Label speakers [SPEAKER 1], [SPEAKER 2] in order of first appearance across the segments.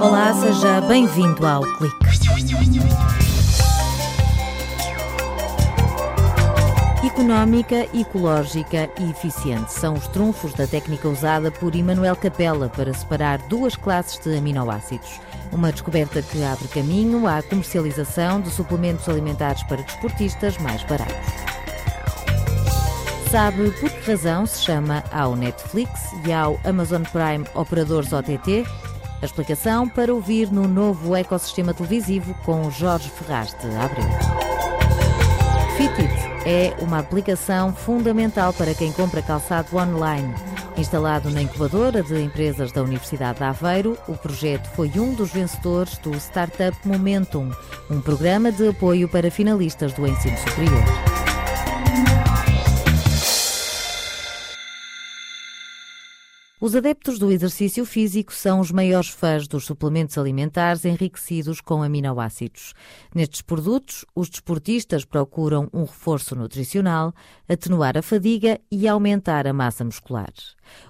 [SPEAKER 1] Olá, seja bem-vindo ao Clique. Económica, ecológica e eficiente são os trunfos da técnica usada por Emanuel Capella para separar duas classes de aminoácidos. Uma descoberta que abre caminho à comercialização de suplementos alimentares para desportistas mais baratos. Sabe por que razão se chama ao Netflix e ao Amazon Prime Operadores OTT? A explicação para ouvir no novo ecossistema televisivo com Jorge Ferraz de Abreu. Fitit é uma aplicação fundamental para quem compra calçado online. Instalado na incubadora de empresas da Universidade de Aveiro, o projeto foi um dos vencedores do Startup Momentum, um programa de apoio para finalistas do ensino superior. Os adeptos do exercício físico são os maiores fãs dos suplementos alimentares enriquecidos com aminoácidos. Nestes produtos, os desportistas procuram um reforço nutricional, atenuar a fadiga e aumentar a massa muscular.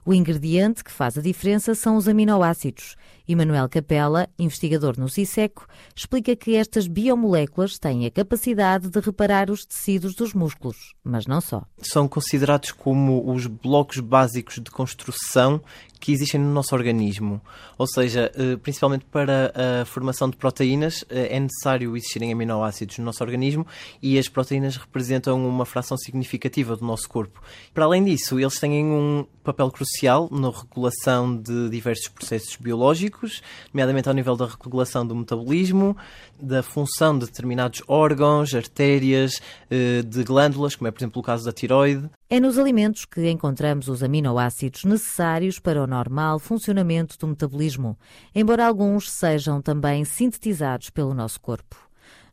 [SPEAKER 1] O ingrediente que faz a diferença são os aminoácidos. E Manuel Capella, investigador no CISECO, explica que estas biomoléculas têm a capacidade de reparar os tecidos dos músculos, mas não só.
[SPEAKER 2] São considerados como os blocos básicos de construção que existem no nosso organismo. Ou seja, eh, principalmente para a formação de proteínas, eh, é necessário existirem aminoácidos no nosso organismo e as proteínas representam uma fração significativa do nosso corpo. Para além disso, eles têm um papel crucial na regulação de diversos processos biológicos, nomeadamente ao nível da regulação do metabolismo, da função de determinados órgãos, artérias, eh, de glândulas, como é, por exemplo, o caso da tiroide.
[SPEAKER 1] É nos alimentos que encontramos os aminoácidos necessários para o normal funcionamento do metabolismo, embora alguns sejam também sintetizados pelo nosso corpo.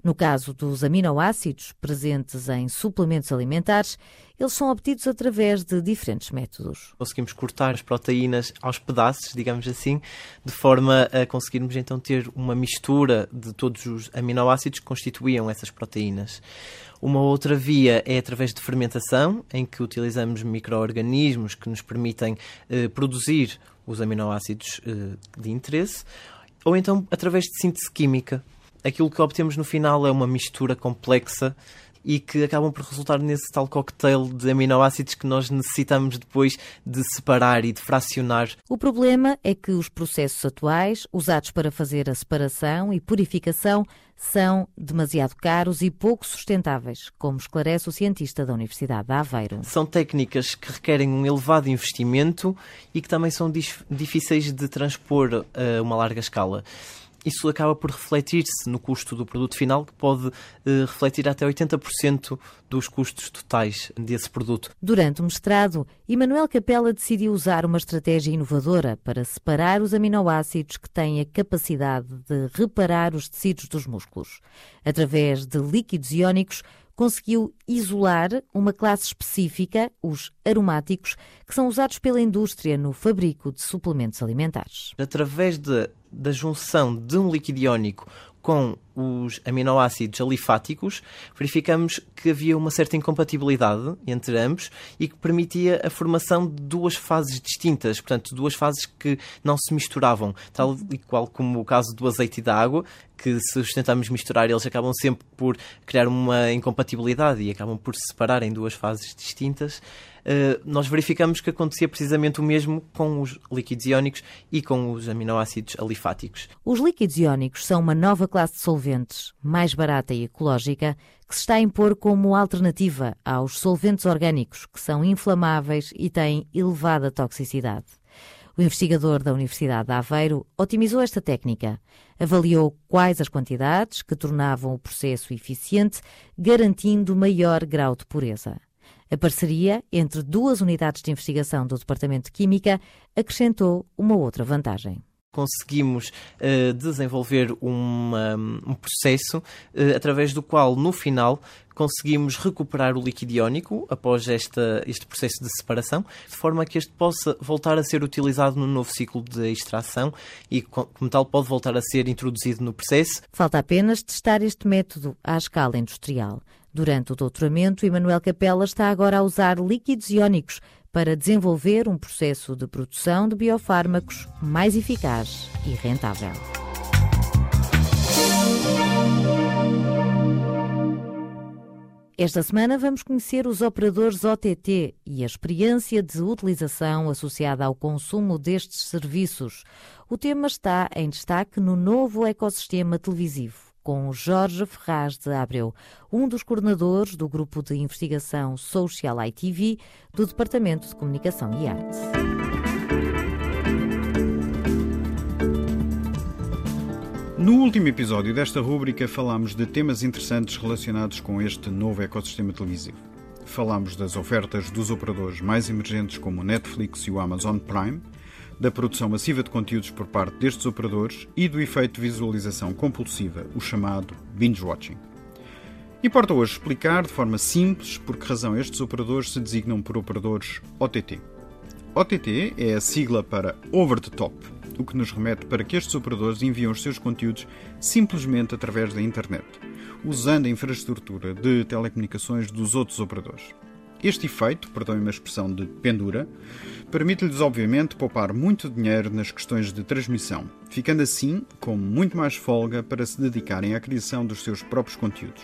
[SPEAKER 1] No caso dos aminoácidos presentes em suplementos alimentares, eles são obtidos através de diferentes métodos.
[SPEAKER 2] Conseguimos cortar as proteínas aos pedaços, digamos assim, de forma a conseguirmos então ter uma mistura de todos os aminoácidos que constituíam essas proteínas. Uma outra via é através de fermentação, em que utilizamos micro-organismos que nos permitem eh, produzir os aminoácidos eh, de interesse, ou então através de síntese química, aquilo que obtemos no final é uma mistura complexa e que acabam por resultar nesse tal cocktail de aminoácidos que nós necessitamos depois de separar e de fracionar.
[SPEAKER 1] O problema é que os processos atuais, usados para fazer a separação e purificação, são demasiado caros e pouco sustentáveis, como esclarece o cientista da Universidade de Aveiro.
[SPEAKER 2] São técnicas que requerem um elevado investimento e que também são difíceis de transpor a uma larga escala isso acaba por refletir-se no custo do produto final, que pode uh, refletir até 80% dos custos totais desse produto.
[SPEAKER 1] Durante o mestrado, Emanuel Capella decidiu usar uma estratégia inovadora para separar os aminoácidos que têm a capacidade de reparar os tecidos dos músculos. Através de líquidos iónicos, conseguiu isolar uma classe específica, os aromáticos, que são usados pela indústria no fabrico de suplementos alimentares.
[SPEAKER 2] Através de, da junção de um líquido iónico com os aminoácidos alifáticos, verificamos que havia uma certa incompatibilidade entre ambos e que permitia a formação de duas fases distintas, portanto, duas fases que não se misturavam, tal e qual como o caso do azeite e da água, que se os tentamos misturar, eles acabam sempre por criar uma incompatibilidade e acabam por se separar em duas fases distintas. Uh, nós verificamos que acontecia precisamente o mesmo com os líquidos iónicos e com os aminoácidos alifáticos.
[SPEAKER 1] Os líquidos iónicos são uma nova classe de solventes, mais barata e ecológica, que se está a impor como alternativa aos solventes orgânicos, que são inflamáveis e têm elevada toxicidade. O investigador da Universidade de Aveiro otimizou esta técnica, avaliou quais as quantidades que tornavam o processo eficiente, garantindo maior grau de pureza. A parceria entre duas unidades de investigação do Departamento de Química acrescentou uma outra vantagem
[SPEAKER 2] conseguimos uh, desenvolver uma, um processo uh, através do qual, no final, conseguimos recuperar o líquido iónico após esta, este processo de separação, de forma que este possa voltar a ser utilizado no novo ciclo de extração e, como tal, pode voltar a ser introduzido no processo.
[SPEAKER 1] Falta apenas testar este método à escala industrial. Durante o doutoramento, Emanuel Capella está agora a usar líquidos iónicos para desenvolver um processo de produção de biofármacos mais eficaz e rentável. Esta semana vamos conhecer os operadores OTT e a experiência de utilização associada ao consumo destes serviços. O tema está em destaque no novo ecossistema televisivo com Jorge Ferraz de Abreu, um dos coordenadores do grupo de investigação Social ITV do Departamento de Comunicação e Arte.
[SPEAKER 3] No último episódio desta rúbrica falámos de temas interessantes relacionados com este novo ecossistema televisivo. Falámos das ofertas dos operadores mais emergentes como o Netflix e o Amazon Prime, da produção massiva de conteúdos por parte destes operadores e do efeito de visualização compulsiva, o chamado binge-watching. Importa hoje explicar de forma simples por que razão estes operadores se designam por operadores OTT. OTT é a sigla para Over the Top, o que nos remete para que estes operadores enviam os seus conteúdos simplesmente através da internet, usando a infraestrutura de telecomunicações dos outros operadores. Este efeito, perdoem-me a expressão de pendura, permite-lhes obviamente poupar muito dinheiro nas questões de transmissão, ficando assim com muito mais folga para se dedicarem à criação dos seus próprios conteúdos.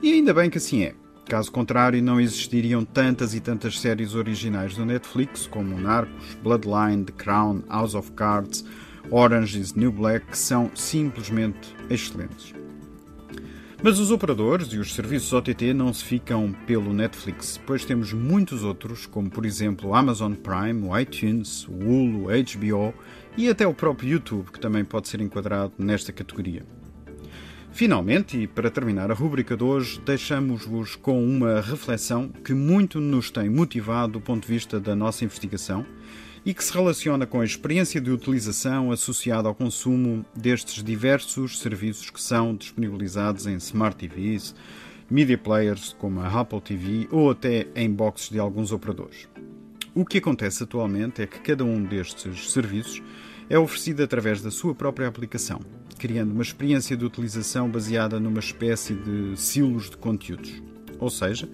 [SPEAKER 3] E ainda bem que assim é. Caso contrário, não existiriam tantas e tantas séries originais do Netflix como Narcos, Bloodline, The Crown, House of Cards, Orange is New Black, que são simplesmente excelentes. Mas os operadores e os serviços OTT não se ficam pelo Netflix, pois temos muitos outros, como por exemplo o Amazon Prime, o iTunes, o Hulu, HBO e até o próprio YouTube, que também pode ser enquadrado nesta categoria. Finalmente, e para terminar a rubrica de hoje, deixamos-vos com uma reflexão que muito nos tem motivado do ponto de vista da nossa investigação e que se relaciona com a experiência de utilização associada ao consumo destes diversos serviços que são disponibilizados em Smart TVs, media players como a Apple TV ou até em boxes de alguns operadores. O que acontece atualmente é que cada um destes serviços é oferecido através da sua própria aplicação, criando uma experiência de utilização baseada numa espécie de silos de conteúdos. Ou seja,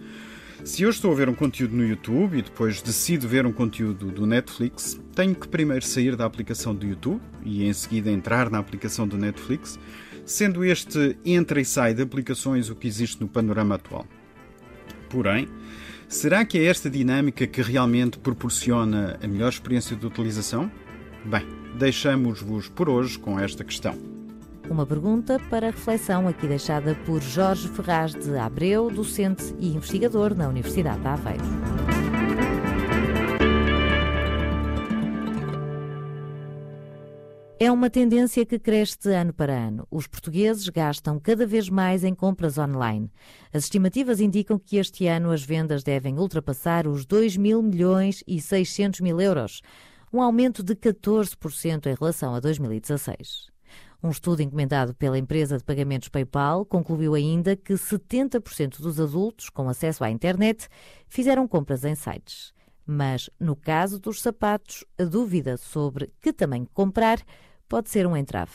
[SPEAKER 3] se eu estou a ver um conteúdo no YouTube e depois decido ver um conteúdo do Netflix, tenho que primeiro sair da aplicação do YouTube e em seguida entrar na aplicação do Netflix, sendo este entra e sai de aplicações o que existe no panorama atual. Porém, será que é esta dinâmica que realmente proporciona a melhor experiência de utilização? Bem, deixamos-vos por hoje com esta questão.
[SPEAKER 1] Uma pergunta para reflexão aqui deixada por Jorge Ferraz de Abreu, docente e investigador na Universidade de Aveiro. É uma tendência que cresce de ano para ano. Os portugueses gastam cada vez mais em compras online. As estimativas indicam que este ano as vendas devem ultrapassar os 2 mil milhões e 600 mil euros, um aumento de 14% em relação a 2016. Um estudo encomendado pela empresa de pagamentos PayPal concluiu ainda que 70% dos adultos com acesso à internet fizeram compras em sites. Mas, no caso dos sapatos, a dúvida sobre que tamanho comprar pode ser um entrave.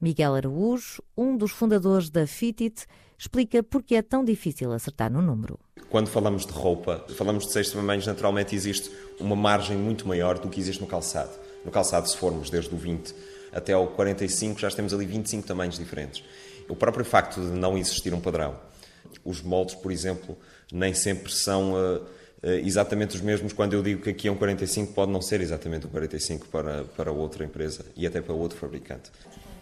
[SPEAKER 1] Miguel Araújo, um dos fundadores da Fitit, explica porque é tão difícil acertar no número.
[SPEAKER 4] Quando falamos de roupa, falamos de seis tamanhos, naturalmente existe uma margem muito maior do que existe no calçado. No calçado, se formos desde o 20 até ao 45 já temos ali 25 tamanhos diferentes. O próprio facto de não existir um padrão. Os moldes, por exemplo, nem sempre são uh, exatamente os mesmos. Quando eu digo que aqui é um 45, pode não ser exatamente um 45 para, para outra empresa e até para outro fabricante.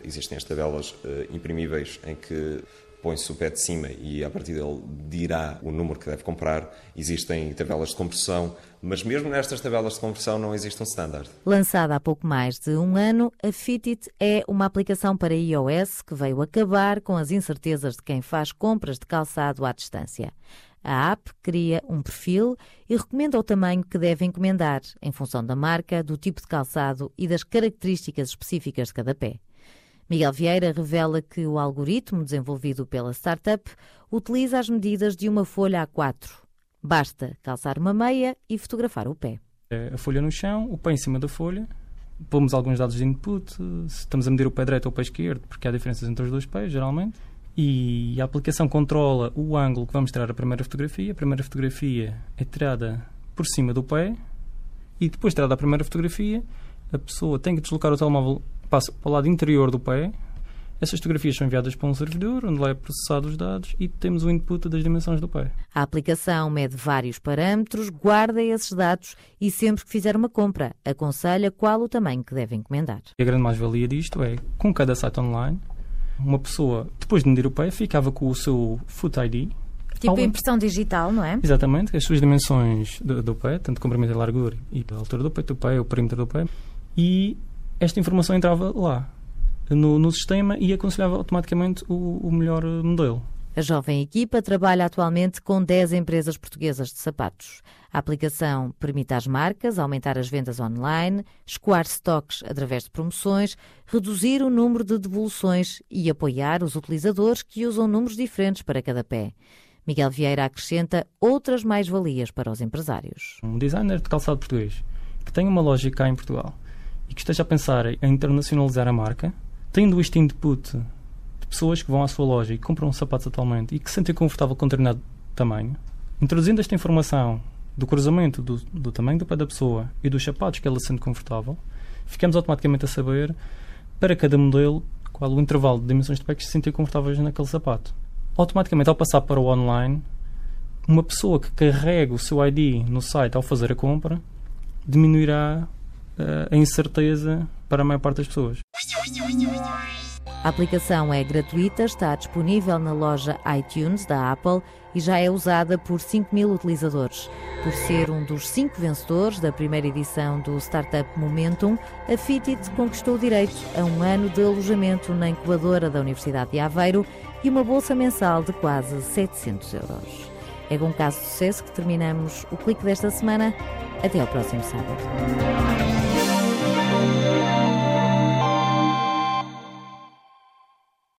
[SPEAKER 4] Existem as tabelas uh, imprimíveis em que põe-se o pé de cima e a partir dele dirá o número que deve comprar. Existem tabelas de conversão, mas mesmo nestas tabelas de conversão não existe um standard.
[SPEAKER 1] Lançada há pouco mais de um ano, a Fitit é uma aplicação para iOS que veio acabar com as incertezas de quem faz compras de calçado à distância. A app cria um perfil e recomenda o tamanho que deve encomendar, em função da marca, do tipo de calçado e das características específicas de cada pé. Miguel Vieira revela que o algoritmo desenvolvido pela startup utiliza as medidas de uma folha A4. Basta calçar uma meia e fotografar o pé.
[SPEAKER 5] É a folha no chão, o pé em cima da folha, pomos alguns dados de input, se estamos a medir o pé direito ou o pé esquerdo, porque há diferenças entre os dois pés, geralmente. E a aplicação controla o ângulo que vamos tirar a primeira fotografia. A primeira fotografia é tirada por cima do pé e depois de tirada a primeira fotografia, a pessoa tem que deslocar o telemóvel passa para o lado interior do pé. Essas fotografias são enviadas para um servidor, onde lá é processado os dados e temos o input das dimensões do pé.
[SPEAKER 1] A aplicação mede vários parâmetros, guarda esses dados e sempre que fizer uma compra, aconselha qual o tamanho que deve encomendar.
[SPEAKER 5] A grande mais-valia disto é, com cada site online, uma pessoa, depois de medir o pé, ficava com o seu Foot ID,
[SPEAKER 6] Tipo impressão digital, não é?
[SPEAKER 5] Exatamente, as suas dimensões do, do pé, tanto comprimento e largura e a altura do pé do pé, o perímetro do pé, e esta informação entrava lá no, no sistema e aconselhava automaticamente o, o melhor modelo.
[SPEAKER 1] A jovem equipa trabalha atualmente com 10 empresas portuguesas de sapatos. A aplicação permite às marcas aumentar as vendas online, escoar estoques através de promoções, reduzir o número de devoluções e apoiar os utilizadores que usam números diferentes para cada pé. Miguel Vieira acrescenta outras mais-valias para os empresários.
[SPEAKER 5] Um designer de calçado português que tem uma loja cá em Portugal que esteja a pensar em internacionalizar a marca, tendo este input de pessoas que vão à sua loja e compram sapatos atualmente e que se sentem confortável com determinado tamanho, introduzindo esta informação do cruzamento do, do tamanho do pé da pessoa e dos sapatos que ela se sente confortável, ficamos automaticamente a saber para cada modelo qual o intervalo de dimensões de pé que se sentem confortáveis naquele sapato. Automaticamente, ao passar para o online, uma pessoa que carrega o seu ID no site ao fazer a compra diminuirá a incerteza para a maior parte das pessoas.
[SPEAKER 1] A aplicação é gratuita, está disponível na loja iTunes da Apple e já é usada por 5 mil utilizadores. Por ser um dos cinco vencedores da primeira edição do Startup Momentum, a Fitit conquistou o direito a um ano de alojamento na incubadora da Universidade de Aveiro e uma bolsa mensal de quase 700 euros. É com um caso de sucesso que terminamos o clique desta semana. Até ao próximo sábado.